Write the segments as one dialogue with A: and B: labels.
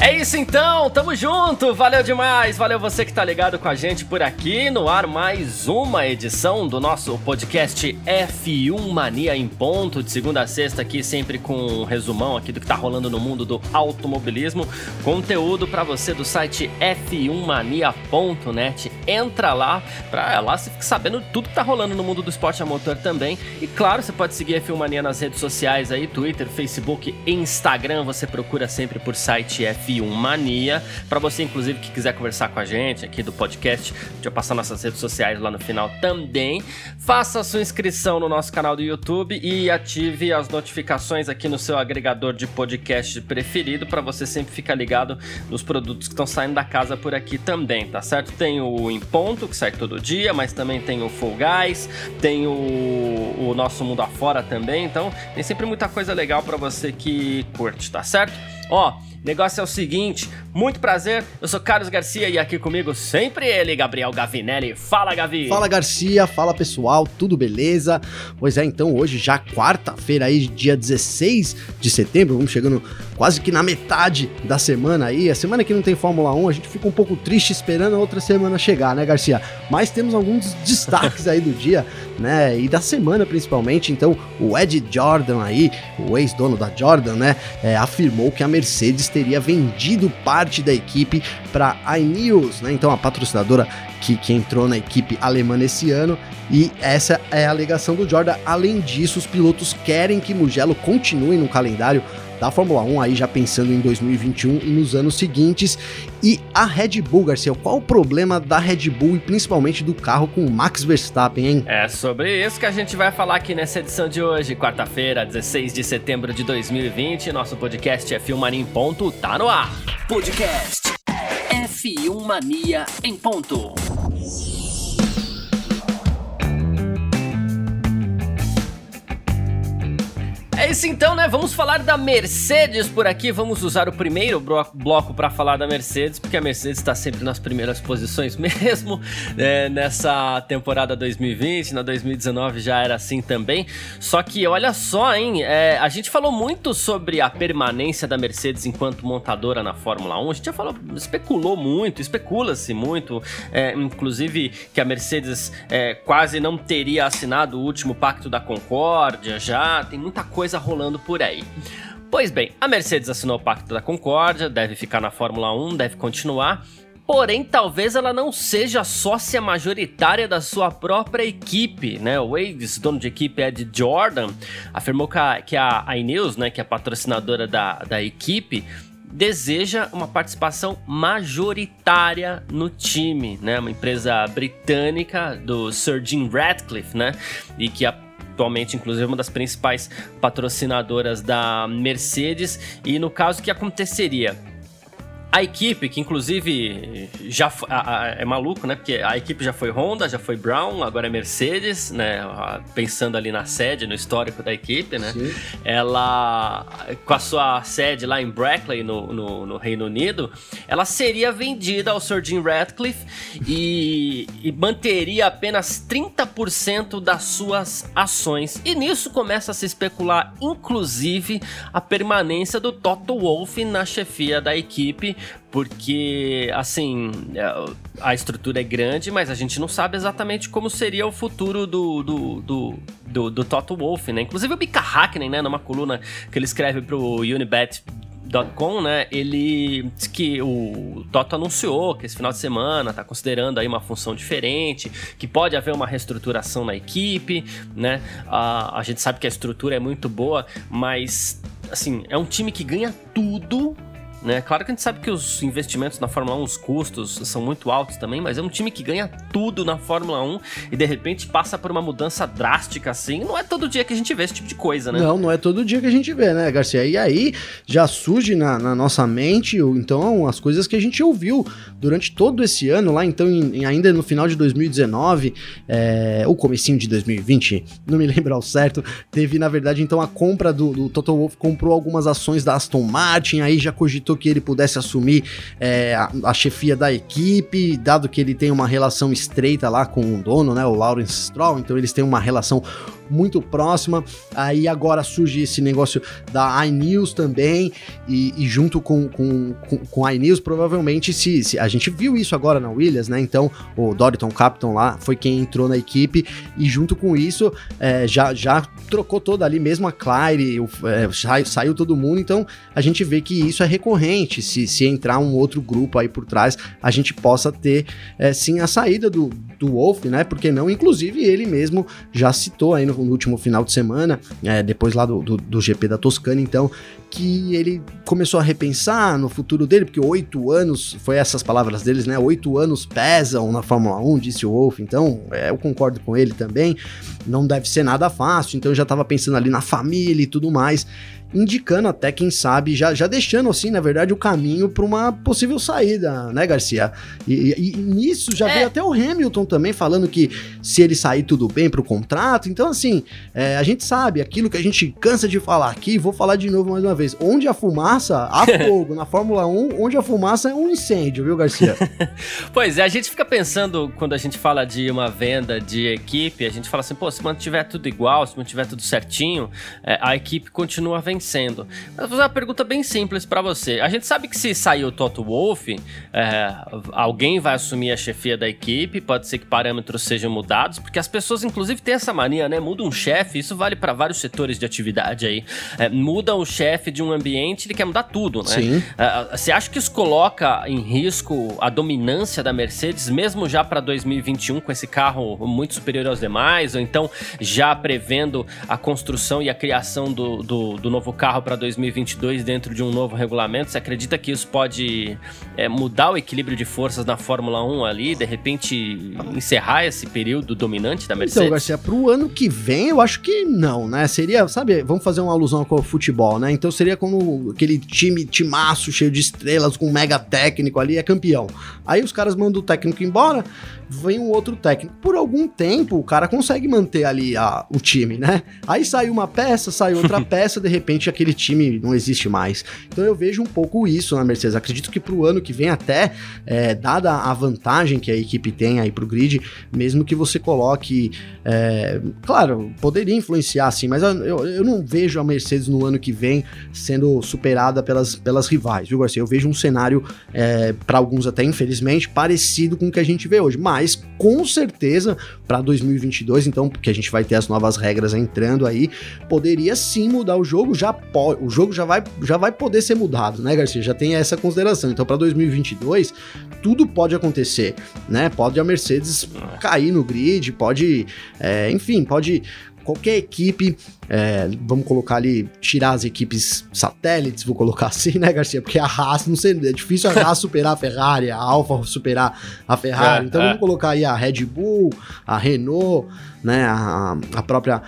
A: É isso então, tamo junto, valeu demais, valeu você que tá ligado com a gente por aqui, no ar mais uma edição do nosso podcast F1 Mania em ponto, de segunda a sexta aqui, sempre com um resumão aqui do que tá rolando no mundo do automobilismo, conteúdo para você do site f1mania.net, entra lá, pra lá você ficar sabendo tudo que tá rolando no mundo do esporte a motor também, e claro, você pode seguir F1 Mania nas redes sociais aí, Twitter, Facebook, Instagram, você procura sempre por site F1 F1 Mania. Para você, inclusive, que quiser conversar com a gente aqui do podcast, a gente vai passar nossas redes sociais lá no final também. Faça a sua inscrição no nosso canal do YouTube e ative as notificações aqui no seu agregador de podcast preferido para você sempre ficar ligado nos produtos que estão saindo da casa por aqui também, tá certo? Tem o Em Ponto, que sai todo dia, mas também tem o Full Guys, tem o, o Nosso Mundo Afora também, então tem sempre muita coisa legal para você que curte, tá certo? Ó, Negócio é o seguinte, muito prazer, eu sou Carlos Garcia e aqui comigo sempre ele, Gabriel Gavinelli. Fala, Gavi!
B: Fala, Garcia, fala pessoal, tudo beleza? Pois é, então hoje já quarta-feira aí, dia 16 de setembro, vamos chegando quase que na metade da semana aí. A semana que não tem Fórmula 1, a gente fica um pouco triste esperando a outra semana chegar, né, Garcia? Mas temos alguns destaques aí do dia, né, e da semana principalmente. Então, o Ed Jordan aí, o ex-dono da Jordan, né, é, afirmou que a Mercedes teria vendido parte da equipe para a Ineos, né? Então a patrocinadora que, que entrou na equipe alemã nesse ano. E essa é a alegação do Jordan. Além disso, os pilotos querem que Mugello continue no calendário da Fórmula 1, aí já pensando em 2021 e nos anos seguintes. E a Red Bull, Garcia, qual o problema da Red Bull e principalmente do carro com o Max Verstappen, hein?
A: É sobre isso que a gente vai falar aqui nessa edição de hoje, quarta-feira, 16 de setembro de 2020. Nosso podcast F1 Mania em Ponto tá no ar.
C: Podcast F1 Mania em ponto.
A: É isso então, né? Vamos falar da Mercedes por aqui. Vamos usar o primeiro bloco para falar da Mercedes, porque a Mercedes está sempre nas primeiras posições mesmo né? nessa temporada 2020. Na 2019 já era assim também. Só que olha só, hein? É, a gente falou muito sobre a permanência da Mercedes enquanto montadora na Fórmula 1. A gente já falou, especulou muito, especula-se muito, é, inclusive que a Mercedes é, quase não teria assinado o último pacto da Concórdia já. Tem muita coisa coisa rolando por aí. Pois bem, a Mercedes assinou o Pacto da Concórdia, deve ficar na Fórmula 1, deve continuar, porém talvez ela não seja sócia majoritária da sua própria equipe, né? O ex dono de equipe Ed Jordan afirmou que a, que a iNews, né, que é a patrocinadora da, da equipe, deseja uma participação majoritária no time, né? Uma empresa britânica do Sir Jim Ratcliffe, né? E que a atualmente, inclusive, uma das principais patrocinadoras da Mercedes. E no caso, o que aconteceria? A equipe, que inclusive já a, a, é maluco, né? Porque a equipe já foi Honda, já foi Brown, agora é Mercedes, né? Pensando ali na sede, no histórico da equipe, né? Sim. Ela, com a sua sede lá em Brackley, no, no, no, Reino Unido, ela seria vendida ao Sir Jim Ratcliffe e, e manteria apenas 30% das suas ações. E nisso começa a se especular, inclusive, a permanência do Toto Wolff na chefia da equipe porque assim é, a estrutura é grande, mas a gente não sabe exatamente como seria o futuro do, do, do, do, do Toto Wolff, né? Inclusive o Mika Hakkinen, né, numa coluna que ele escreve pro Unibet Com, né, ele disse que o Toto anunciou que esse final de semana está considerando aí uma função diferente, que pode haver uma reestruturação na equipe, né? A, a gente sabe que a estrutura é muito boa, mas assim, é um time que ganha tudo né? Claro que a gente sabe que os investimentos na Fórmula 1, os custos são muito altos também, mas é um time que ganha tudo na Fórmula 1 e de repente passa por uma mudança drástica assim. Não é todo dia que a gente vê esse tipo de coisa, né?
B: Não, não é todo dia que a gente vê, né, Garcia? E aí já surge na, na nossa mente, então, as coisas que a gente ouviu durante todo esse ano, lá então, em, ainda no final de 2019, é, ou comecinho de 2020, não me lembro ao certo, teve, na verdade, então, a compra do, do Toto Wolff comprou algumas ações da Aston Martin, aí já cogitou que ele pudesse assumir é, a, a, chefia da equipe, dado que ele tem uma relação estreita lá com o dono, né, o Lawrence Stroll, então eles têm uma relação muito próxima. Aí agora surge esse negócio da iNews também, e, e junto com, com, com, com a iNews, provavelmente, se, se, a gente viu isso agora na Williams, né? Então, o Doriton Captain lá foi quem entrou na equipe, e junto com isso, é, já, já trocou toda ali, mesmo a Claire, o, é, saiu, saiu todo mundo, então a gente vê que isso é recorrente. Se, se entrar um outro grupo aí por trás, a gente possa ter é, sim a saída do, do Wolf, né? Porque não, inclusive ele mesmo já citou aí no no último final de semana, é, depois lá do, do, do GP da Toscana, então, que ele começou a repensar no futuro dele, porque oito anos, foi essas palavras deles, né? Oito anos pesam na Fórmula 1, disse o Wolf, então é, eu concordo com ele também. Não deve ser nada fácil, então eu já estava pensando ali na família e tudo mais indicando até, quem sabe, já, já deixando assim, na verdade, o caminho para uma possível saída, né, Garcia? E, e, e nisso já é. veio até o Hamilton também falando que se ele sair tudo bem para o contrato. Então, assim, é, a gente sabe aquilo que a gente cansa de falar aqui, vou falar de novo mais uma vez. Onde a fumaça, há fogo. Na Fórmula 1, onde a fumaça é um incêndio, viu, Garcia?
A: pois é, a gente fica pensando, quando a gente fala de uma venda de equipe, a gente fala assim, pô, se mantiver tudo igual, se mantiver tudo certinho, é, a equipe continua vencendo vencendo. Mas vou fazer uma pergunta bem simples para você. A gente sabe que se sair o Toto Wolff, é, alguém vai assumir a chefia da equipe, pode ser que parâmetros sejam mudados, porque as pessoas, inclusive, têm essa mania, né? Muda um chefe, isso vale para vários setores de atividade aí. É, muda o chefe de um ambiente, ele quer mudar tudo, né? Sim. É, você acha que isso coloca em risco a dominância da Mercedes, mesmo já para 2021, com esse carro muito superior aos demais, ou então já prevendo a construção e a criação do, do, do novo novo carro para 2022 dentro de um novo regulamento, você acredita que isso pode é, mudar o equilíbrio de forças na Fórmula 1 ali, de repente encerrar esse período dominante da então, Mercedes?
B: Então, Garcia, para o ano que vem, eu acho que não, né? Seria, sabe, vamos fazer uma alusão com o futebol, né? Então seria como aquele time, timaço cheio de estrelas, com um mega técnico ali, é campeão. Aí os caras mandam o técnico embora, vem um outro técnico. Por algum tempo, o cara consegue manter ali a, o time, né? Aí sai uma peça, sai outra peça, de repente aquele time não existe mais. Então eu vejo um pouco isso na Mercedes. Acredito que pro ano que vem, até, é, dada a vantagem que a equipe tem aí pro grid, mesmo que você coloque. É, claro, poderia influenciar sim, mas eu, eu não vejo a Mercedes no ano que vem sendo superada pelas, pelas rivais, viu, Garcia? Eu vejo um cenário, é, para alguns até infelizmente, parecido com o que a gente vê hoje. Mas mas com certeza para 2022, então, porque a gente vai ter as novas regras entrando aí, poderia sim mudar o jogo, já pode, o jogo já vai, já vai poder ser mudado, né, Garcia? Já tem essa consideração. Então, para 2022, tudo pode acontecer, né? Pode a Mercedes cair no grid, pode, é, enfim, pode qualquer equipe, é, vamos colocar ali, tirar as equipes satélites, vou colocar assim, né, Garcia? Porque a Haas, não sei, é difícil a Haas superar a Ferrari, a Alfa superar a Ferrari. É, então é. vamos colocar aí a Red Bull, a Renault, né, a, a própria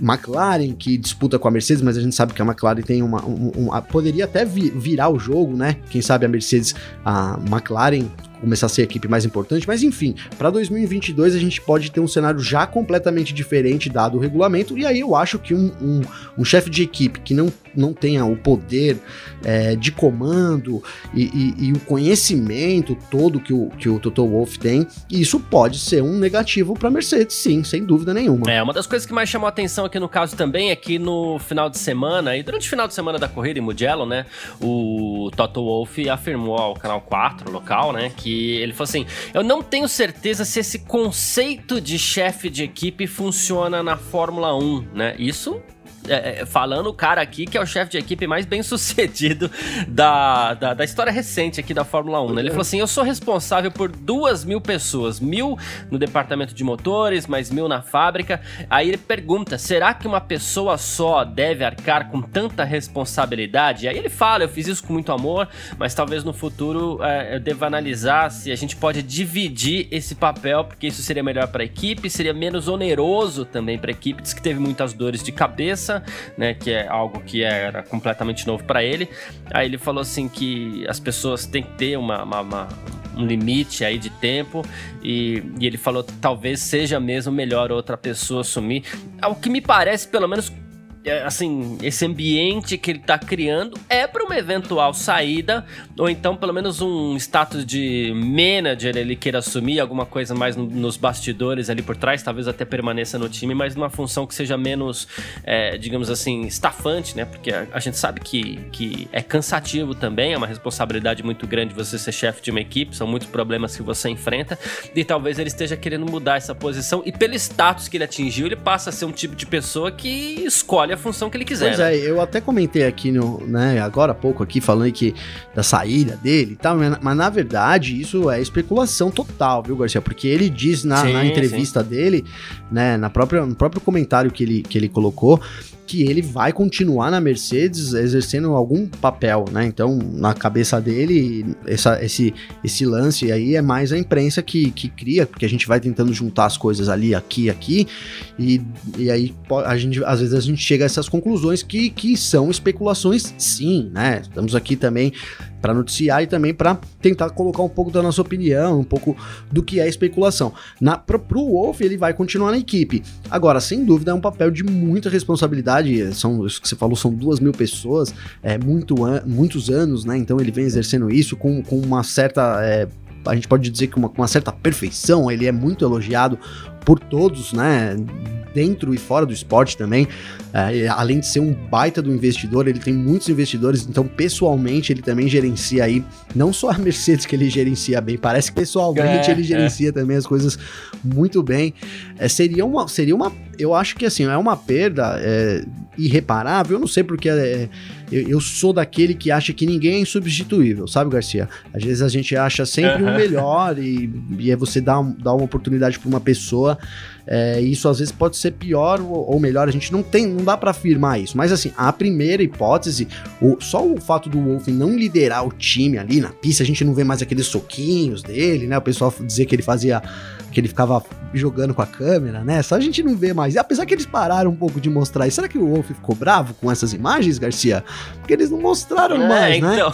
B: McLaren, que disputa com a Mercedes, mas a gente sabe que a McLaren tem uma. Um, um, poderia até virar o jogo, né? Quem sabe a Mercedes, a McLaren começar a ser a equipe mais importante, mas enfim, para 2022 a gente pode ter um cenário já completamente diferente dado o regulamento, e aí eu acho que um, um, um chefe de equipe que não, não tenha o poder é, de comando e, e, e, o conhecimento todo que o, que o Toto Wolff tem, isso pode ser um negativo para Mercedes, sim, sem dúvida nenhuma.
A: É, uma das coisas que mais chamou a atenção aqui no caso também é que no final de semana, e durante o final de semana da corrida em Mugello, né, o Toto Wolff afirmou ao canal 4 local, né, que ele falou assim: Eu não tenho certeza se esse conceito de chefe de equipe funciona na Fórmula 1, né? Isso é, é, falando o cara aqui que é o chefe de equipe mais bem sucedido da, da, da história recente aqui da Fórmula 1. Né? Ele falou assim: eu sou responsável por duas mil pessoas, mil no departamento de motores, mais mil na fábrica. Aí ele pergunta: será que uma pessoa só deve arcar com tanta responsabilidade? Aí ele fala: eu fiz isso com muito amor, mas talvez no futuro é, eu deva analisar se a gente pode dividir esse papel, porque isso seria melhor para a equipe, seria menos oneroso também para a equipe. Diz que teve muitas dores de cabeça, né? Que é algo que era completamente novo para ele. Aí ele falou assim que as pessoas têm que ter uma, uma, uma um limite aí de tempo e, e, ele falou talvez seja mesmo melhor outra pessoa assumir. O que me parece, pelo menos assim, esse ambiente que ele está criando é para uma eventual saída, ou então pelo menos um status de manager ele queira assumir, alguma coisa mais no, nos bastidores ali por trás, talvez até permaneça no time, mas numa função que seja menos, é, digamos assim, estafante, né? Porque a, a, gente sabe que, que é cansativo também, é uma responsabilidade muito grande você ser chefe de uma equipe, são muitos problemas que você enfrenta, e talvez ele esteja querendo mudar essa posição, e pelo status que ele atingiu, ele passa a ser um tipo de pessoa que escolhe a função que ele quiser.
B: Pois é, eu até comentei aqui no, né, agora há pouco aqui falando que da saída dele e tal, mas, mas na verdade isso é especulação total, viu, Garcia? Porque ele diz na, sim, na entrevista sim. dele, né, na própria, no próprio comentário que ele, que ele colocou, que ele vai continuar na Mercedes exercendo algum papel, né? Então, na cabeça dele, essa, esse, esse lance aí é mais a imprensa que, que cria, porque a gente vai tentando juntar as coisas ali, aqui, aqui, e, e aí a gente, às vezes a gente chega a essas conclusões que, que são especulações, sim, né? Estamos aqui também para noticiar e também para tentar colocar um pouco da nossa opinião, um pouco do que é especulação. Na, pro, pro Wolf, ele vai continuar na equipe. Agora, sem dúvida, é um papel de muita responsabilidade. São, isso que você falou, são duas mil pessoas, é, muito an muitos anos, né? Então ele vem exercendo isso com, com uma certa. É, a gente pode dizer que uma, uma certa perfeição, ele é muito elogiado por todos, né? Dentro e fora do esporte também. É, além de ser um baita do investidor, ele tem muitos investidores, então pessoalmente ele também gerencia aí, não só a Mercedes que ele gerencia bem, parece que pessoalmente é, ele gerencia é. também as coisas muito bem. É, seria, uma, seria uma, eu acho que assim, é uma perda é, irreparável, eu não sei porque é, eu, eu, sou daquele que acha que ninguém é insubstituível, sabe, Garcia? Às vezes a gente acha sempre o melhor e, e é você dar, dar uma oportunidade para uma pessoa é, isso às vezes pode ser pior ou, melhor, a gente não tem, não dá para afirmar isso. Mas assim, a primeira hipótese, o, só o fato do Wolf não liderar o time ali na pista, a gente não vê mais aqueles soquinhos dele, né? O pessoal dizer que ele fazia que ele ficava jogando com a câmera, né? Só a gente não vê mais. E apesar que eles pararam um pouco de mostrar isso, será que o Wolf ficou bravo com essas imagens, Garcia? Porque eles não mostraram é, mais, né?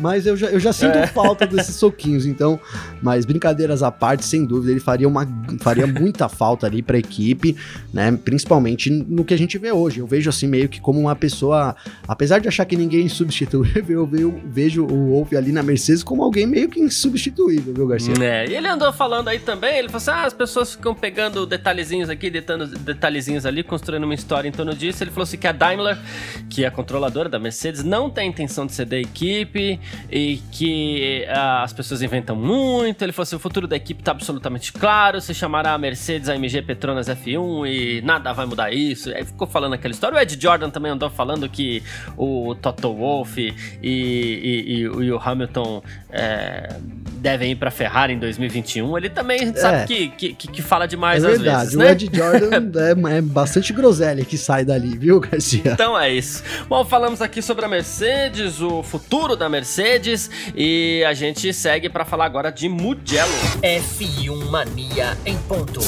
B: Mas eu já, eu já sinto é. falta desses soquinhos, então. Mas brincadeiras à parte, sem dúvida, ele faria, uma, faria muita falta ali pra equipe, né? Principalmente no que a gente vê hoje. Eu vejo assim, meio que como uma pessoa. Apesar de achar que ninguém é insubstituível, eu vejo o Wolf ali na Mercedes como alguém meio que insubstituível, viu, Garcia?
A: É, e ele andou falando aí também, ele falou assim: ah, as pessoas ficam pegando detalhezinhos aqui, detando detalhezinhos ali, construindo uma história em torno disso. Ele falou assim que a Daimler, que é a controladora da Mercedes, não tem intenção de ceder a equipe e que uh, as pessoas inventam muito. Ele falou assim: o futuro da equipe tá absolutamente claro. Se chamará a Mercedes AMG Petronas F1 e nada vai mudar isso. Aí ficou falando aquela história. O Ed Jordan também andou falando que o Toto Wolff e, e, e, e o Hamilton é, devem ir pra Ferrari em 2021. Ele também é. sabe que, que, que, fala demais
B: é
A: às
B: verdade,
A: vezes.
B: O
A: né?
B: Ed Jordan é, é bastante groselha que sai dali, viu, Garcia?
A: Então é isso. Bom, falamos aqui sobre a Mercedes, o futuro da Mercedes. Mercedes e a gente segue para falar agora de Mugello.
C: F1 Mania em ponto.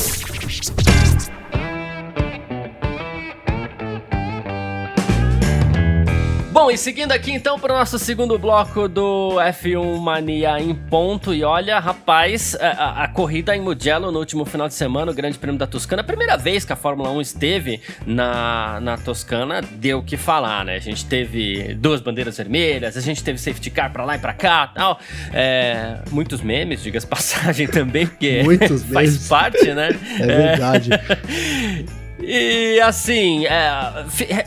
A: Bom, e seguindo aqui então para o nosso segundo bloco do F1 Mania em ponto. E olha, rapaz, a, a, corrida em Mugello no último final de semana, o Grande Prêmio da Toscana, a primeira vez que a Fórmula 1 esteve na, na Toscana, deu o que falar, né? A gente teve duas bandeiras vermelhas, a gente teve safety car para lá e para cá tal. É, muitos memes, diga-se passagem também, porque
B: muitos
A: faz parte, né?
B: É verdade.
A: É... E assim, é,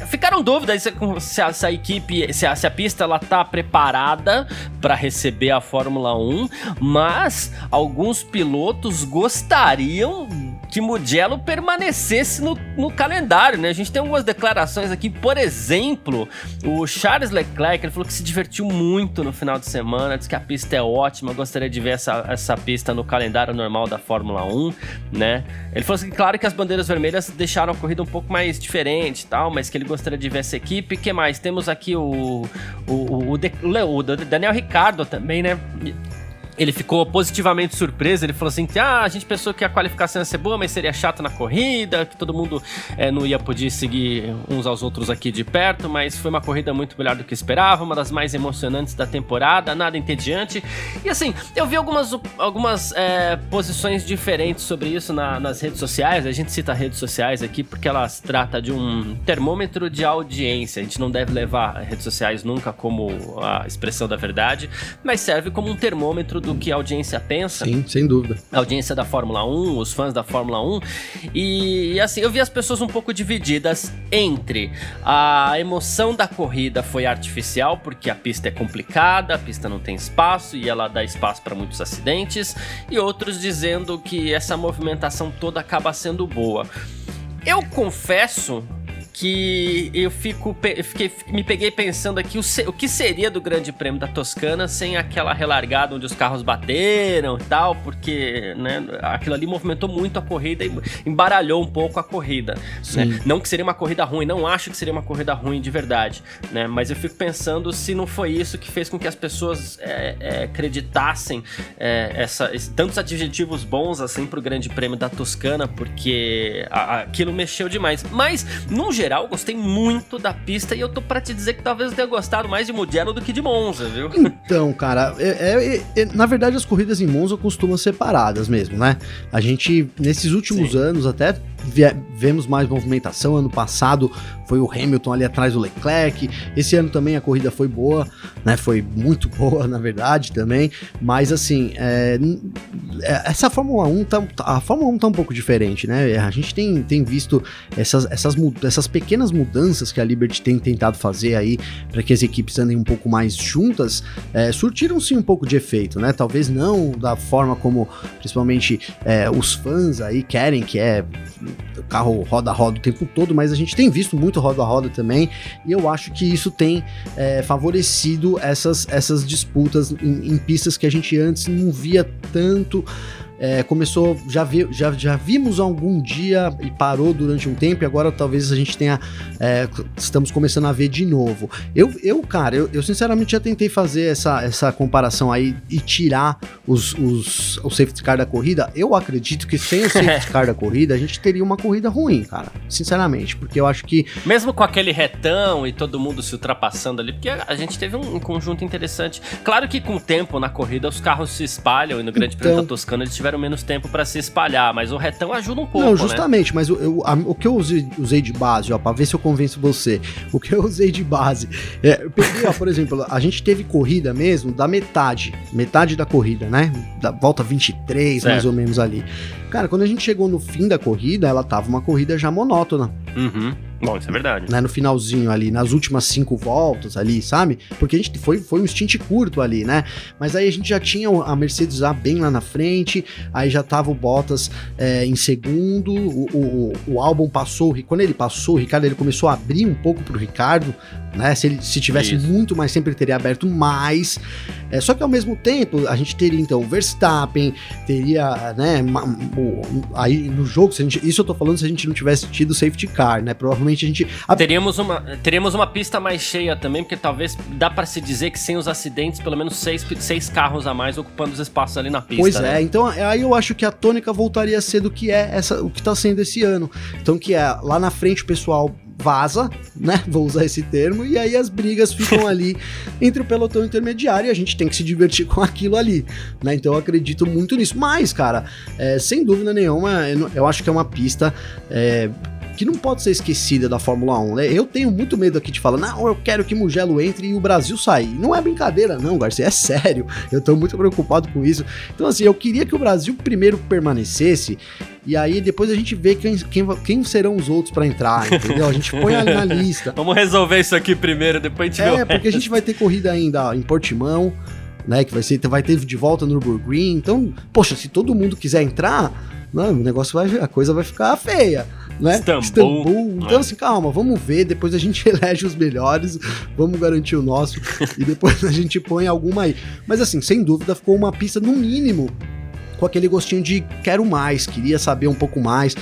A: ficaram dúvidas se a, se a equipe, se a, se a, pista ela tá preparada para receber a Fórmula 1, mas alguns pilotos gostariam que Mugello permanecesse no, no, calendário, né? A gente tem algumas declarações aqui, por exemplo, o Charles Leclerc, ele falou que se divertiu muito no final de semana, disse que a pista é ótima, gostaria de ver essa, essa pista no calendário normal da Fórmula 1, né? Ele falou assim, claro que as bandeiras vermelhas deixaram a corrida um pouco mais diferente tal, mas que ele gostaria de ver essa equipe. que mais? Temos aqui o, o, o, o, o Daniel Ricardo também, né? Ele ficou positivamente surpreso. Ele falou assim: que ah, a gente pensou que a qualificação ia ser boa, mas seria chato na corrida, que todo mundo é, não ia poder seguir uns aos outros aqui de perto, mas foi uma corrida muito melhor do que esperava, uma das mais emocionantes da temporada, nada entediante. E assim, eu vi algumas, algumas é, posições diferentes sobre isso na, nas redes sociais. A gente cita redes sociais aqui porque elas tratam de um termômetro de audiência. A gente não deve levar redes sociais nunca como a expressão da verdade, mas serve como um termômetro do do que a audiência pensa.
B: Sim, sem dúvida.
A: A audiência da Fórmula 1, os fãs da Fórmula 1. E, e assim, eu vi as pessoas um pouco divididas entre a emoção da corrida foi artificial, porque a pista é complicada, a pista não tem espaço e ela dá espaço para muitos acidentes, e outros dizendo que essa movimentação toda acaba sendo boa. Eu confesso que eu fico eu fiquei, me peguei pensando aqui o, o, que seria do Grande Prêmio da Toscana sem aquela relargada onde os carros bateram e tal, porque né, aquilo ali movimentou muito a corrida e embaralhou um pouco a corrida. Né? Não que seria uma corrida ruim, não acho que seria uma corrida ruim de verdade, né? Mas eu fico pensando se não foi isso que fez com que as pessoas é, é, acreditassem é, essa, tantos adjetivos bons assim pro Grande Prêmio da Toscana, porque a, aquilo mexeu demais. Mas, num geral, geral, gostei muito da pista e eu tô pra te dizer que talvez eu tenha gostado mais de Mugello do que de Monza, viu?
B: Então, cara, é, é, é, na verdade as corridas em Monza costumam ser paradas mesmo, né? A gente, nesses últimos Sim. anos, até vemos mais movimentação. Ano passado foi o Hamilton ali atrás do Leclerc. Esse ano também a corrida foi boa, né? Foi muito boa, na verdade, também. Mas assim, é, é essa Fórmula 1 tá, a Fórmula 1 tá um pouco diferente, né? A gente tem, tem visto essas, essas, essas pequenas mudanças que a Liberty tem tentado fazer aí para que as equipes andem um pouco mais juntas, é, surtiram sim um pouco de efeito, né? Talvez não da forma como principalmente é, os fãs aí querem, que é carro roda-roda o tempo todo, mas a gente tem visto muito roda-roda também, e eu acho que isso tem é, favorecido essas, essas disputas em, em pistas que a gente antes não via tanto é, começou, já, vi, já, já vimos algum dia e parou durante um tempo, e agora talvez a gente tenha, é, estamos começando a ver de novo. Eu, eu cara, eu, eu, sinceramente já tentei fazer essa, essa comparação aí e tirar os, os, o safety car da corrida. Eu acredito que sem o safety car da corrida, a gente teria uma corrida ruim, cara, sinceramente, porque eu acho que...
A: Mesmo com aquele retão e todo mundo se ultrapassando ali, porque a gente teve um, um conjunto interessante. Claro que com o tempo na corrida os carros se espalham e no Grande então, Prêmio da Toscana eles tiveram tiveram menos tempo para se espalhar, mas o retão ajuda um pouco. Não,
B: né? justamente,
A: né?
B: mas eu, eu, a, o que eu usei, usei, de base, ó, pra ver se eu convenço você, o que eu usei de base, é, eu peguei, ó, por exemplo, a gente teve corrida mesmo da metade, metade da corrida, né? Da volta 23, certo. mais ou menos ali. Cara, quando a gente chegou no fim da corrida, ela tava uma corrida já monótona.
A: Uhum. Bom, isso é verdade.
B: Né, no finalzinho ali, nas últimas cinco voltas ali, sabe? Porque a gente foi, foi um stint curto ali, né? Mas aí a gente já tinha a Mercedes já bem lá na frente, aí já tava o Bottas é, em segundo, o, o, o álbum passou, quando ele passou, o Ricardo ele começou a abrir um pouco pro Ricardo, né? Se ele se tivesse Isso. muito mais, sempre teria aberto mais. É, só que ao mesmo tempo, a gente teria então o Verstappen, teria, né? O, aí no jogo, se a gente, isso eu tô falando se a gente não tivesse tido safety car, né? Provavelmente a gente. A...
A: Teríamos, uma, teríamos uma pista mais cheia também, porque talvez dá para se dizer que sem os acidentes, pelo menos seis, seis carros a mais ocupando os espaços ali na pista.
B: Pois
A: né?
B: é, então aí eu acho que a tônica voltaria a ser do que é essa, o que tá sendo esse ano. Então, que é lá na frente o pessoal vaza, né? Vou usar esse termo, e aí as brigas ficam ali entre o pelotão intermediário e a gente tem que se divertir com aquilo ali, né? Então eu acredito muito nisso. Mas, cara, é, sem dúvida nenhuma, eu acho que é uma pista. É, que não pode ser esquecida da Fórmula 1. Né? Eu tenho muito medo aqui de falar, não, eu quero que Mugello entre e o Brasil sair. Não é brincadeira, não, Garcia, é sério. Eu tô muito preocupado com isso. Então, assim, eu queria que o Brasil primeiro permanecesse e aí depois a gente vê quem, quem, quem serão os outros para entrar, entendeu? A gente põe ali na lista.
A: Vamos resolver isso aqui primeiro, depois a gente
B: é,
A: vê
B: É, porque a gente vai ter corrida ainda em Portimão, né? Que vai, ser, vai ter de volta no Nürburgring. Então, poxa, se todo mundo quiser entrar, não, o negócio vai, a coisa vai ficar feia, né?
A: Istambul.
B: Istambul. Então,
A: É.
B: assim, calma, vamos ver, depois a gente elege os melhores, vamos garantir o nosso, e depois a gente põe alguma aí. Mas, assim, sem dúvida, ficou uma pista, no mínimo, com aquele gostinho de quero mais, queria saber um pouco mais,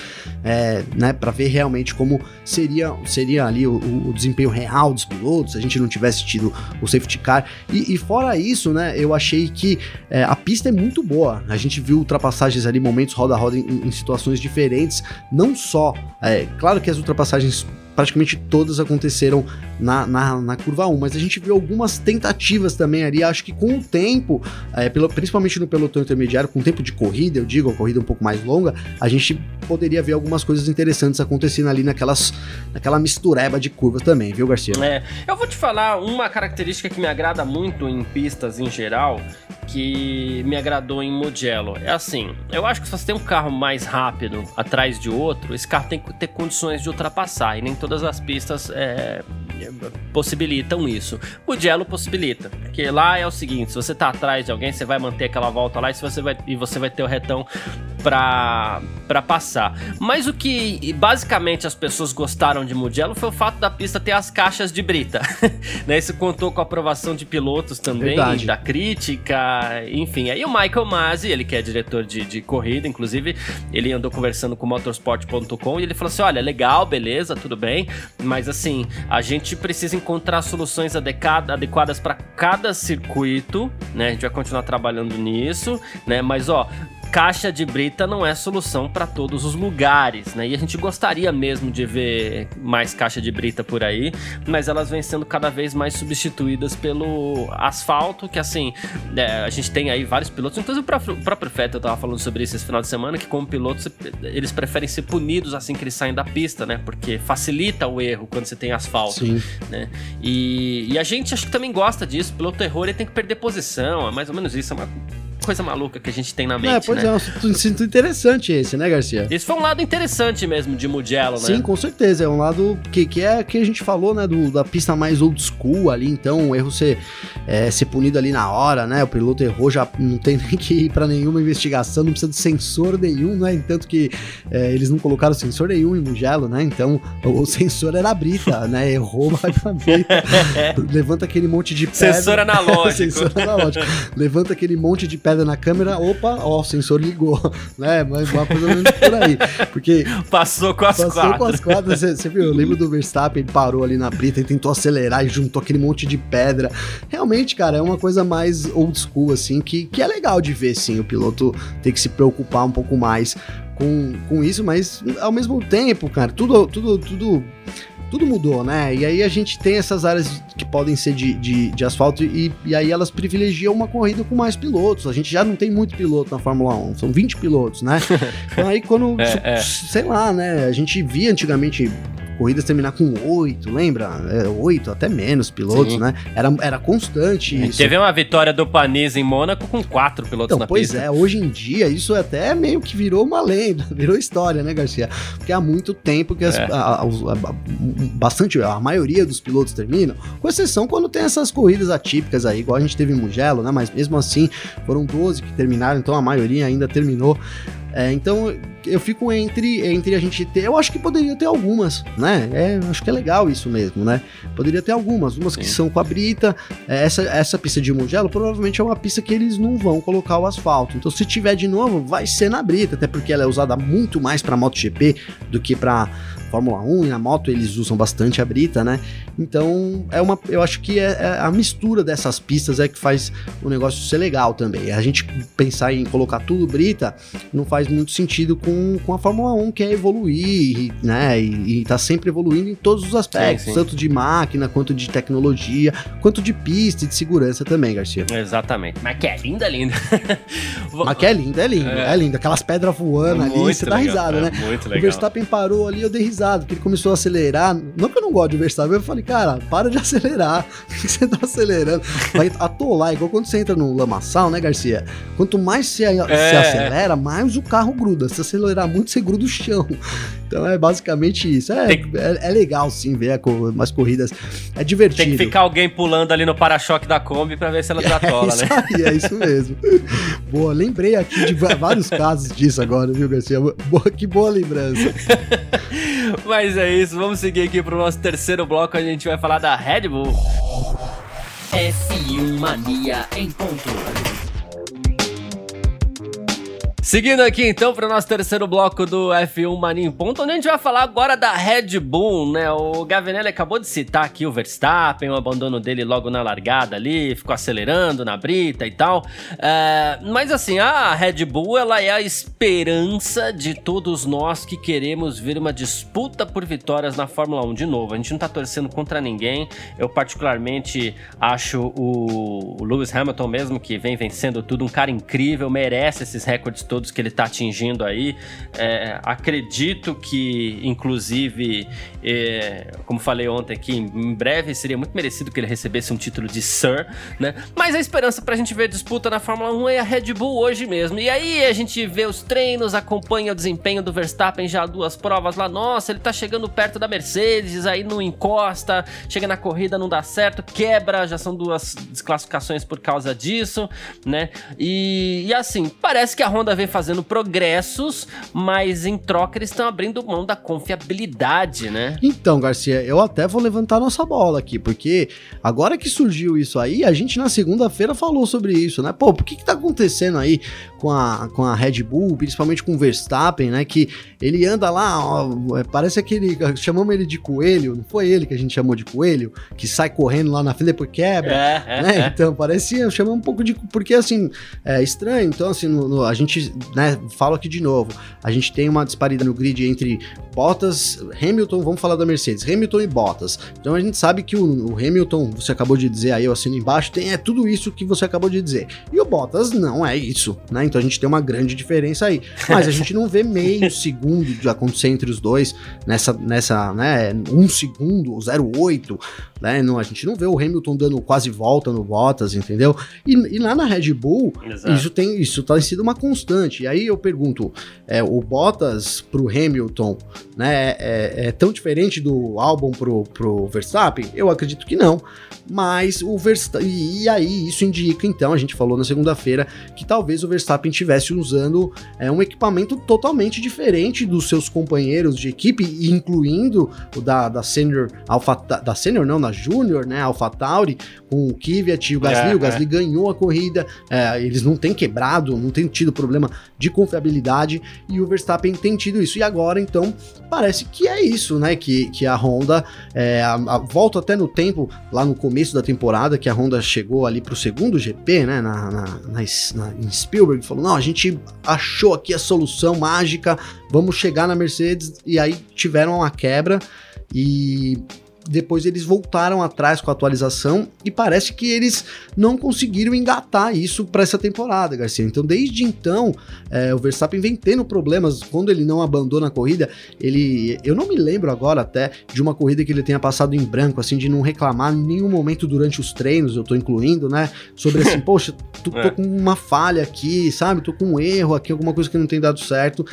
B: é, né, para ver realmente como seria, seria ali o, o desempenho real dos pilotos, se a gente não tivesse tido o safety car. E, e fora isso, né, eu achei que é, a pista é muito boa. A gente viu ultrapassagens ali, momentos roda a roda em, em situações diferentes, não só, é, claro que as ultrapassagens praticamente todas aconteceram na, na, na curva 1, mas a gente viu algumas tentativas também ali, acho que com o tempo, é, pelo, principalmente no pelotão intermediário, com o tempo de corrida, eu digo, a corrida um pouco mais longa, a gente poderia ver algumas coisas interessantes acontecendo ali naquelas, naquela mistureba de curvas também, viu, Garcia?
A: É, eu vou te falar uma característica que me agrada muito em pistas em geral, que me agradou em Mugello. É assim, eu acho que se você tem um carro mais rápido atrás de outro, esse carro tem que ter condições de ultrapassar, e nem todas as pistas é, possibilitam isso. Mugello possibilita, porque lá é o seguinte, se você tá atrás de alguém, você vai manter aquela volta lá e, se você, vai, e você vai ter o retão pra, pra passar. Mas o que basicamente as pessoas gostaram de Mugello foi o fato da pista ter as caixas de brita. né? Isso contou com a aprovação de pilotos também, da crítica, enfim. Aí o Michael Masi, ele que é diretor de, de corrida, inclusive, ele andou conversando com o motorsport.com e ele falou assim: olha, legal, beleza, tudo bem, mas assim, a gente precisa encontrar soluções adequada- adequadas para cada circuito, né? A gente vai continuar trabalhando nisso, né? Mas ó, caixa de brita não é solução para todos os lugares, né? E a gente gostaria mesmo de ver mais caixa de brita por aí, mas elas vêm sendo cada vez mais substituídas pelo asfalto, que assim, é, a gente tem aí vários pilotos, inclusive o próprio, o próprio Feta tava falando sobre isso esse final de semana, que como pilotos eles preferem ser punidos assim que eles saem da pista, né? Porque facilita o erro quando você tem asfalto
B: Sim.
A: né? E, e a gente acho que também gosta disso. Pelo terror, ele tem que perder posição. É mais ou menos isso. É uma coisa maluca que a gente tem na mente,
B: É, pois
A: né?
B: é, um assunto- interessante esse, né, Garcia?
A: Esse foi um lado interessante mesmo de Mugello,
B: Sim,
A: né?
B: com certeza. É um lado que, que é que a gente falou, né? Do, da pista mais old school ali, então o erro ser, é, ser punido ali na hora, né? O piloto errou, já não tem nem que ir pra nenhuma investigação, não precisa de sensor nenhum, né? Tanto que é, eles não colocaram sensor nenhum em Mugello, né? Então o, o sensor era a brita, né? Errou, vai pra brita. Levanta aquele monte de pedra.
A: Sensor analógico.
B: sensor analógico. Levanta aquele monte de pedra na câmera, opa, ó, o sensor ligou, né? Mas uma coisa menos por aí. Porque
A: Passou com as
B: Passou
A: quatro.
B: com as quadras, você, você viu? Eu lembro do Verstappen, ele parou ali na brita e tentou acelerar e juntou aquele monte de pedra. Realmente, cara, é uma coisa mais old school, assim, que, que é legal de ver, sim, o piloto ter que se preocupar um pouco mais com, com isso, mas ao mesmo tempo, cara, tudo, tudo, tudo. Tudo mudou, né? E aí a gente tem essas áreas que podem ser de, de, de asfalto e, e aí elas privilegiam uma corrida com mais pilotos. A gente já não tem muito piloto na Fórmula 1, são 20 pilotos, né? Então aí quando,
A: É, é.
B: sei lá, né? A gente via antigamente corridas terminar com oito, lembra? É, Oito, até menos pilotos,
A: Sim.
B: né? Era, era constante isso.
A: Teve uma vitória do Panis em Mônaco com quatro pilotos
B: Então,
A: na
B: pois
A: pista.
B: é, hoje em dia isso até meio que virou uma lenda, virou história, né, Garcia? Porque há muito tempo que as-
A: É.
B: a, a- a- bastante, a maioria dos pilotos terminam, com exceção quando tem essas corridas atípicas aí, igual a gente teve em Mugello, né? Mas mesmo assim, foram 12 que terminaram, então a maioria ainda terminou. É, então eu fico entre, entre a gente ter. Eu acho que poderia ter algumas, né? É, acho que é legal isso mesmo, né? Poderia ter algumas, umas que são com a Brita. É, essa, essa pista de Mugello provavelmente é uma pista que eles não vão colocar o asfalto. Então, se tiver de novo, vai ser na Brita, até porque ela é usada muito mais para MotoGP do que para Fórmula 1 e na moto eles usam bastante a brita, né? Então, é uma, eu acho que é, é a mistura dessas pistas é que faz o negócio ser legal também. A gente pensar em colocar tudo brita não faz muito sentido com, com a Fórmula 1, que é evoluir, né? E, e tá sempre evoluindo em todos os aspectos,
A: Sim, sim.
B: tanto de máquina, quanto de tecnologia, quanto de pista e de segurança também, Garcia.
A: Exatamente. Mas que é linda, linda.
B: Mas que é lindo, é lindo, é,
A: É.
B: lindo. Aquelas pedras voando ali,
A: Muito
B: você dá
A: legal,
B: risada,
A: é
B: né?
A: Muito
B: O
A: legal.
B: Verstappen parou ali, eu dei risada, porque ele começou a acelerar. Não que eu não gosto de Verstappen, eu falei, cara, para de acelerar. Por que você tá acelerando? Vai atolar, igual quando você entra no lamaçal, né, Garcia? Quanto mais você, você
A: É.
B: acelera, mais o carro gruda. Se você acelerar muito, você gruda o chão. Então é basicamente isso. É, que... é, é, legal sim ver umas corridas. É divertido.
A: Tem que ficar alguém pulando ali no para-choque da Kombi pra ver se ela desatola,
B: é né? Aí, é isso mesmo. boa, lembrei aqui de vários casos disso agora, viu, Garcia? Boa, que boa lembrança.
A: Mas é isso, vamos seguir aqui pro nosso terceiro bloco. A gente vai falar da Red Bull.
C: F1 Mania em ponto.
A: Seguindo aqui então para o nosso terceiro bloco do F1 Mania em Ponto, onde a gente vai falar agora da Red Bull, né? O Gavinelli acabou de citar aqui o Verstappen, o abandono dele logo na largada ali, ficou acelerando na brita e tal. É, mas assim, a Red Bull ela é a esperança de todos nós que queremos ver uma disputa por vitórias na Fórmula 1 de novo. A gente não tá torcendo contra ninguém. Eu particularmente acho o Lewis Hamilton mesmo, que vem vencendo tudo, um cara incrível, merece esses recordes todos todos que ele está atingindo aí. É, acredito que, inclusive, é, como falei ontem aqui, em breve seria muito merecido que ele recebesse um título de Sir, né? Mas a esperança para a gente ver disputa na Fórmula 1 é a Red Bull hoje mesmo. E aí a gente vê os treinos, acompanha o desempenho do Verstappen já duas provas lá. Nossa, ele tá chegando perto da Mercedes, aí não encosta, chega na corrida, não dá certo, quebra, já são duas desclassificações por causa disso, né? E, e assim, parece que a Honda vem fazendo progressos, mas em troca eles estão abrindo mão da confiabilidade, né?
B: Então, Garcia, eu até vou levantar nossa bola aqui, porque agora que surgiu isso aí, a gente na segunda-feira falou sobre isso, né? Pô, por que que tá acontecendo aí com a, com a Red Bull, principalmente com o Verstappen, né? Que ele anda lá, ó, é, parece aquele. Chamamos ele de coelho, não foi ele que a gente chamou de coelho, que sai correndo lá na frente depois quebra. É, é, né? É. Então, parecia, chamou um pouco de. Porque assim, é estranho. Então, assim, no, no, a gente, né, falo aqui de novo, a gente tem uma disparidade no grid entre Bottas, Hamilton, vamos falar da Mercedes, Hamilton e Bottas. Então a gente sabe que o, o Hamilton, você acabou de dizer aí, eu assino embaixo, tem é tudo isso que você acabou de dizer. E o Bottas não é isso, né? Então a gente tem uma grande diferença aí. Mas a gente não vê meio segundo de acontecer entre os dois nessa, nessa né, um segundo, 0,8, né? Não, a gente não vê o Hamilton dando quase volta no Bottas, entendeu? E, e lá na Red Bull, Exato. isso tem isso tá sido uma constante. E aí eu pergunto, é, o Bottas pro Hamilton, né, é, é tão diferente do álbum pro, pro Verstappen? Eu acredito que não. Mas o Verstappen. E, e aí isso indica, então, a gente falou na segunda-feira, que talvez o Verstappen estivesse usando é, um equipamento totalmente diferente dos seus companheiros de equipe, incluindo o da, da Senior Alpha. Da, Senior, não, na Júnior, né? AlphaTauri, com o Kvyat e o Gasly. É, o Gasly é. ganhou a corrida, é, eles não têm quebrado, não têm tido problema de confiabilidade e o Verstappen tem tido isso. E agora, então, parece que é isso, né? Que, que a Honda é, a, a, volta até no tempo, lá no começo da temporada, que a Honda chegou ali pro segundo GP, né? Na, na, na, na em Spielberg, falou: não, a gente achou aqui a solução mágica, vamos chegar na Mercedes, e aí tiveram uma quebra. E depois eles voltaram atrás com a atualização e parece que eles não conseguiram engatar isso para essa temporada, Garcia. Então, desde então, é, o Verstappen vem tendo problemas quando ele não abandona a corrida. Ele, eu não me lembro agora até de uma corrida que ele tenha passado em branco, assim, de não reclamar em nenhum momento durante os treinos. Eu tô incluindo, né? Sobre assim, poxa, tô, tô, é. com uma falha aqui, sabe? Tô com um erro aqui, alguma coisa que não tem dado certo.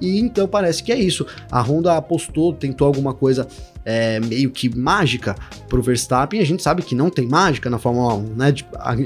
B: E então parece que é isso. A Honda apostou, tentou alguma coisa é, meio que mágica pro Verstappen, a gente sabe que não tem mágica na Fórmula 1, né?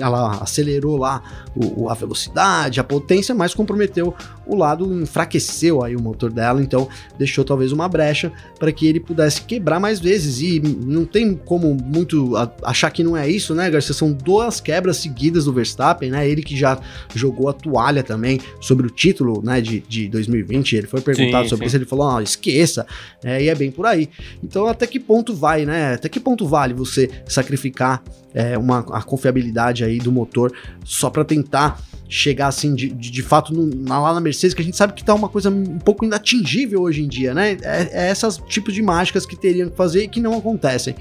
B: Ela acelerou lá o, a velocidade, a potência, mas comprometeu o lado, enfraqueceu aí o motor dela, então deixou talvez uma brecha para que ele pudesse quebrar mais vezes. E não tem como muito achar que não é isso, né, Garcia? São duas quebras seguidas do Verstappen, né? Ele que já jogou a toalha também sobre o título, né, de, de 2020. Ele foi perguntado sim, sobre sim. isso, ele falou: ah, esqueça, é, e é bem por aí. Então então, até que ponto vai, né? Até que ponto vale você sacrificar é, uma, a confiabilidade aí do motor só para tentar chegar assim de, de, de fato no, lá na Mercedes, que a gente sabe que tá uma coisa um pouco inatingível hoje em dia, né? É, é esses tipos de mágicas que teriam que fazer e que não acontecem.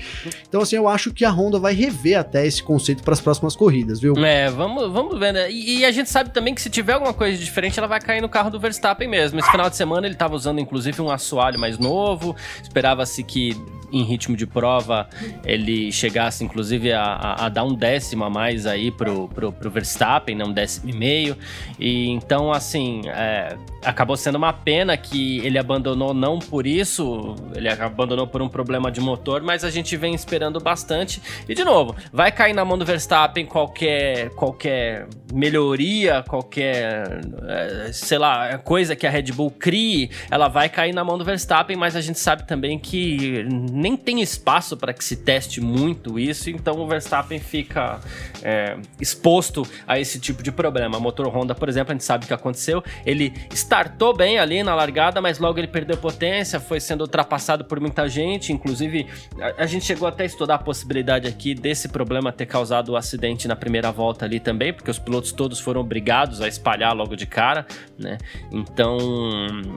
B: Então, assim, eu acho que a Honda vai rever até esse conceito para as próximas corridas, viu?
A: É, vamos, vamos ver, né? E, e, a gente sabe também que se tiver alguma coisa diferente, ela vai cair no carro do Verstappen mesmo. Esse final de semana ele tava usando, inclusive, um assoalho mais novo, esperava-se que em ritmo de prova ele chegasse inclusive a, a, a dar um décimo a mais aí pro, pro, pro Verstappen, né, um décimo e meio. E então, assim, é, acabou sendo uma pena que ele abandonou não por isso, ele abandonou por um problema de motor, mas a gente vem esperando bastante. E de novo, vai cair na mão do Verstappen qualquer qualquer melhoria, qualquer é, sei lá, coisa que a Red Bull crie, ela vai cair na mão do Verstappen, mas a gente sabe também que nem tem espaço para que se teste muito isso, então o Verstappen fica é, exposto a esse tipo de problema. Motor Honda, por exemplo, a gente sabe o que aconteceu, ele startou bem ali na largada, mas logo ele perdeu potência, foi sendo ultrapassado por muita gente, inclusive a, a gente chegou até a estudar a possibilidade aqui desse problema ter causado o acidente na primeira volta ali também, porque os pilotos todos foram obrigados a espalhar logo de cara, né? Então,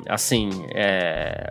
A: assim, é,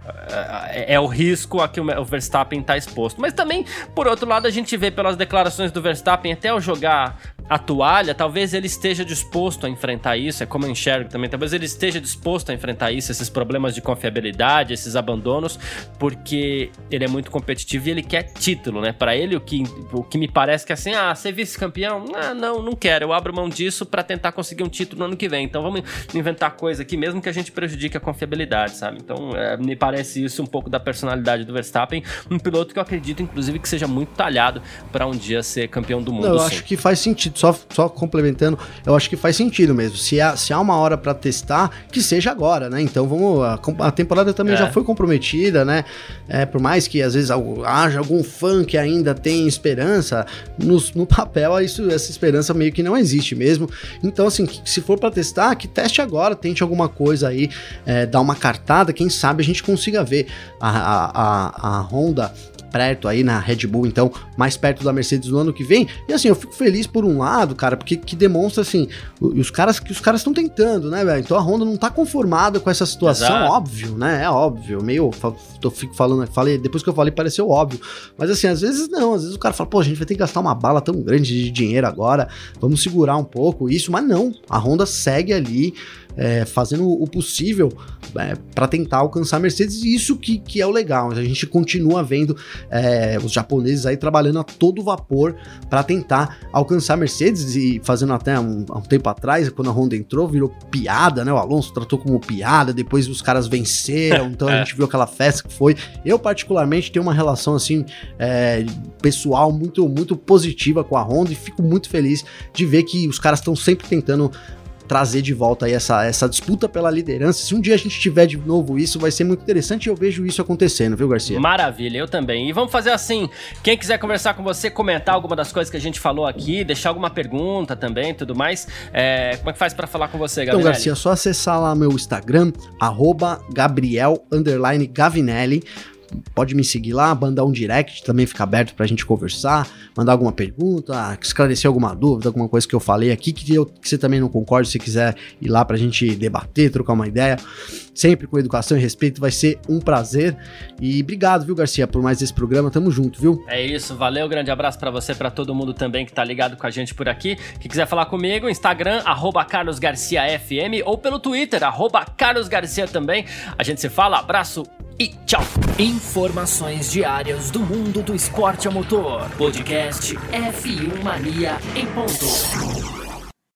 A: é, é o risco a que o Verstappen está exposto. Mas também, por outro lado, a gente vê pelas declarações do Verstappen até ao jogar a toalha, talvez ele esteja disposto a enfrentar isso, é como eu enxergo também, talvez ele esteja disposto a enfrentar isso, esses problemas de confiabilidade, esses abandonos, porque ele é muito competitivo e ele quer título, né? Para ele, o que, o que me parece que é assim, ah, ser vice-campeão? Ah, não, não quero, eu abro mão disso para tentar conseguir um título no ano que vem, então vamos inventar coisa aqui, mesmo que a gente prejudique a confiabilidade, sabe? Então, é, me parece isso um pouco da personalidade do Verstappen, um piloto que eu acredito, inclusive, que seja muito talhado para um dia ser campeão do mundo.
B: Não, eu sim. acho que faz sentido só, só complementando, eu acho que faz sentido mesmo. Se há, se há uma hora para testar, que seja agora, né? Então vamos. A, a temporada também é. já foi comprometida, né? É, por mais que às vezes haja algum fã que ainda tem esperança, no, no papel isso, essa esperança meio que não existe mesmo. Então, assim, se for para testar, que teste agora, tente alguma coisa aí, é, dar uma cartada, quem sabe a gente consiga ver a, a, a, a Honda perto aí na Red Bull, então, mais perto da Mercedes no ano que vem. E assim, eu fico feliz por um lado, cara, porque que demonstra assim, os caras que os caras estão tentando, né, velho? Então a Honda não tá conformada com essa situação, Exato. óbvio, né? É óbvio, meio tô fico falando, falei, depois que eu falei pareceu óbvio. Mas assim, às vezes não, às vezes o cara fala, pô, a gente vai ter que gastar uma bala tão grande de dinheiro agora, vamos segurar um pouco isso, mas não, a Honda segue ali é, fazendo o possível é, para tentar alcançar a Mercedes, e isso que, que é o legal. A gente continua vendo é, os japoneses aí trabalhando a todo vapor para tentar alcançar a Mercedes e fazendo até um, um, tempo atrás, quando a Honda entrou, virou piada, né? O Alonso tratou como piada, depois os caras venceram, então a é. gente viu aquela festa que foi. Eu, particularmente, tenho uma relação assim é, pessoal muito, muito positiva com a Honda e fico muito feliz de ver que os caras estão sempre tentando trazer de volta aí essa, essa disputa pela liderança. Se um dia a gente tiver de novo isso, vai ser muito interessante e eu vejo isso acontecendo, viu, Garcia?
A: Maravilha, eu também. E vamos fazer assim: quem quiser conversar com você, comentar alguma das coisas que a gente falou aqui, deixar alguma pergunta também tudo mais, é, como é que faz para falar com você,
B: Gabriel? Então, Garcia, é só acessar lá meu Instagram, Gabriel Gavinelli pode me seguir lá, mandar um direct, também fica aberto pra gente conversar, mandar alguma pergunta, esclarecer alguma dúvida, alguma coisa que eu falei aqui que, eu, que você também não concorda, se quiser ir lá pra gente debater, trocar uma ideia, sempre com educação e respeito, vai ser um prazer. E obrigado, viu, Garcia, por mais esse programa, tamo junto, viu?
A: É isso, valeu, grande abraço para você, para todo mundo também que tá ligado com a gente por aqui. Que quiser falar comigo, Instagram, arroba carlosgarciafm ou pelo Twitter, arroba carlosgarcia também. A gente se fala, abraço e tchau!
C: Informações diárias do mundo do esporte a motor. Podcast F1 Mania em ponto.